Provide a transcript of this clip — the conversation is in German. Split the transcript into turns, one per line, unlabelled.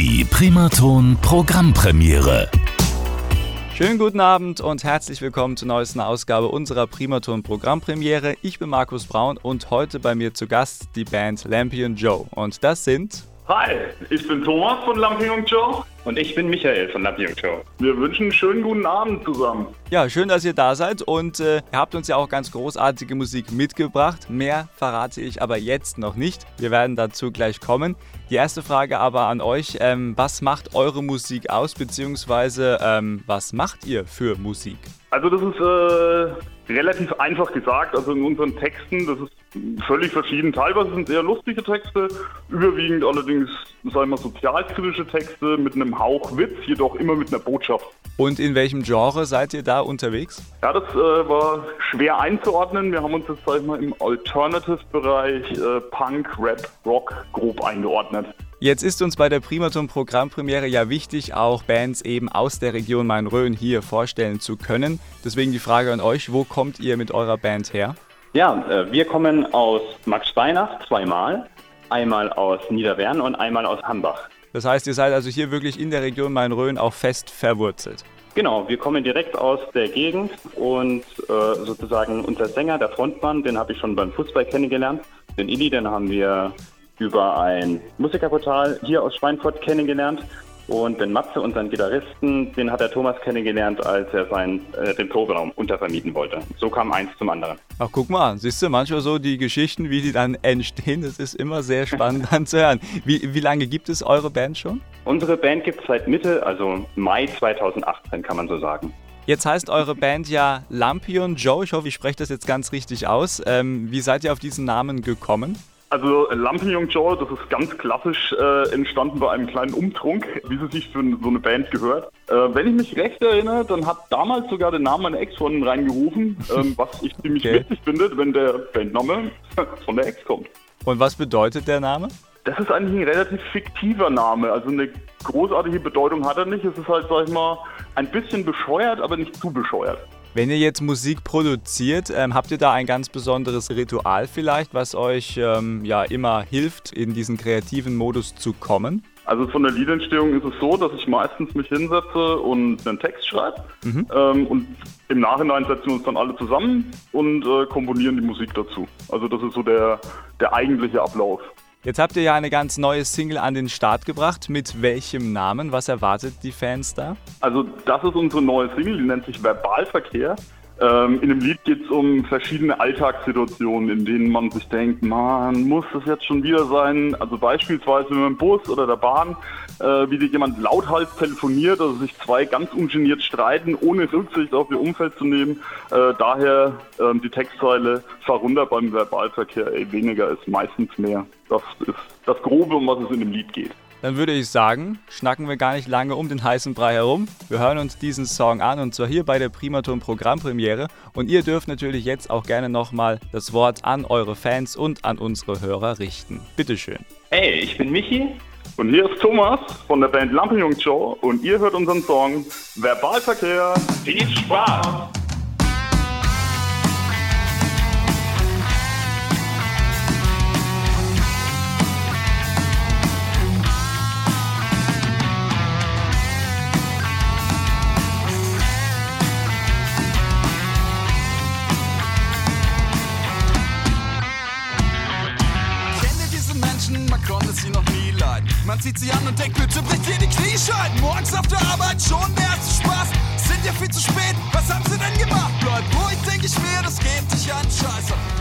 Die Primaton Programmpremiere.
Schönen guten Abend und herzlich willkommen zur neuesten Ausgabe unserer Primaton Programmpremiere. Ich bin Markus Braun und heute bei mir zu Gast die Band Lampion Joe. Und das sind
Hi, ich bin Thomas von Lampion Joe.
Und ich bin Michael von Lampion Joe.
Wir wünschen einen schönen guten Abend zusammen.
Ja, schön, dass ihr da seid und äh, ihr habt uns ja auch ganz großartige Musik mitgebracht. Mehr verrate ich aber jetzt noch nicht. Wir werden dazu gleich kommen. Die erste Frage aber an euch: ähm, Was macht eure Musik aus, beziehungsweise ähm, was macht ihr für Musik?
Also, das ist äh, relativ einfach gesagt. Also, in unseren Texten, das ist völlig verschieden. Teilweise sind es eher lustige Texte, überwiegend allerdings, sagen wir, sozialkritische Texte mit einem Hauch Witz, jedoch immer mit einer Botschaft.
Und in welchem Genre seid ihr da unterwegs?
Ja, das äh, war schwer einzuordnen. Wir haben uns jetzt, sag ich mal, im Alternative-Bereich äh, Punk, Rap, Rock grob eingeordnet.
Jetzt ist uns bei der Primaton Programmpremiere ja wichtig, auch Bands eben aus der Region Main-Rhön hier vorstellen zu können. Deswegen die Frage an euch, wo kommt ihr mit eurer Band her?
Ja, äh, wir kommen aus Max Steinach zweimal, einmal aus Niederwern und einmal aus Hambach.
Das heißt, ihr seid also hier wirklich in der Region Main-Rhön auch fest verwurzelt.
Genau, wir kommen direkt aus der Gegend und äh, sozusagen unser Sänger, der Frontmann, den habe ich schon beim Fußball kennengelernt. Den Illy, den haben wir über ein Musikerportal hier aus Schweinfurt kennengelernt. Und den Matze, unseren Gitarristen, den hat der Thomas kennengelernt, als er seinen, äh, den Proberaum untervermieten wollte. So kam eins zum anderen.
Ach, guck mal, siehst du, manchmal so die Geschichten, wie die dann entstehen, das ist immer sehr spannend anzuhören. Wie, wie lange gibt es eure Band schon?
Unsere Band gibt es seit Mitte, also Mai 2018, kann man so sagen.
Jetzt heißt eure Band ja Lampion Joe. Ich hoffe, ich spreche das jetzt ganz richtig aus. Ähm, wie seid ihr auf diesen Namen gekommen?
Also Lampion Joe, das ist ganz klassisch äh, entstanden bei einem kleinen Umtrunk, wie es sich für so eine Band gehört. Äh, wenn ich mich recht erinnere, dann hat damals sogar der Name meiner Ex-Freundin reingerufen, ähm, was ich ziemlich okay. witzig finde, wenn der Bandname von der Ex kommt.
Und was bedeutet der Name?
Das ist eigentlich ein relativ fiktiver Name. Also eine großartige Bedeutung hat er nicht. Es ist halt, sag ich mal, ein bisschen bescheuert, aber nicht zu bescheuert.
Wenn ihr jetzt Musik produziert, ähm, habt ihr da ein ganz besonderes Ritual vielleicht, was euch ähm, ja immer hilft, in diesen kreativen Modus zu kommen?
Also von der Liedentstehung ist es so, dass ich meistens mich hinsetze und einen Text schreibe. Mhm. Ähm, und im Nachhinein setzen wir uns dann alle zusammen und äh, komponieren die Musik dazu. Also das ist so der, der eigentliche Ablauf.
Jetzt habt ihr ja eine ganz neue Single an den Start gebracht. Mit welchem Namen? Was erwartet die Fans da?
Also das ist unsere neue Single, die nennt sich Verbalverkehr. Ähm, in dem Lied geht es um verschiedene Alltagssituationen, in denen man sich denkt, man muss das jetzt schon wieder sein? Also beispielsweise wenn man im Bus oder der Bahn äh, wie sich jemand lauthals telefoniert, also sich zwei ganz ungeniert streiten, ohne Rücksicht auf ihr Umfeld zu nehmen. Äh, daher äh, die Textzeile, fahr runter beim Verbalverkehr, ey, weniger ist meistens mehr. Das ist das Grobe, um was es in dem Lied geht.
Dann würde ich sagen, schnacken wir gar nicht lange um den heißen Brei herum. Wir hören uns diesen Song an und zwar hier bei der Primaton Programmpremiere. Und ihr dürft natürlich jetzt auch gerne nochmal das Wort an eure Fans und an unsere Hörer richten. Bitteschön.
Hey, ich bin Michi.
Und hier ist Thomas von der Band Lampenjung Show und ihr hört unseren Song Verbalverkehr. Viel Spaß!
Konnte sie noch nie leiden. Man zieht sie an und denkt, bitte bricht ihr die Kniescheiben. Morgens auf der Arbeit schon mehr als Spaß. Sind ja viel zu spät, was haben sie denn gemacht? Bleib ruhig, denk ich mir, das geht dich an Scheiße.